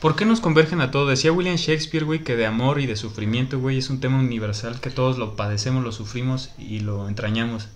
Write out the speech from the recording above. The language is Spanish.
¿Por qué nos convergen a todo? Decía William Shakespeare, güey, que de amor y de sufrimiento, güey, es un tema universal que todos lo padecemos, lo sufrimos y lo entrañamos.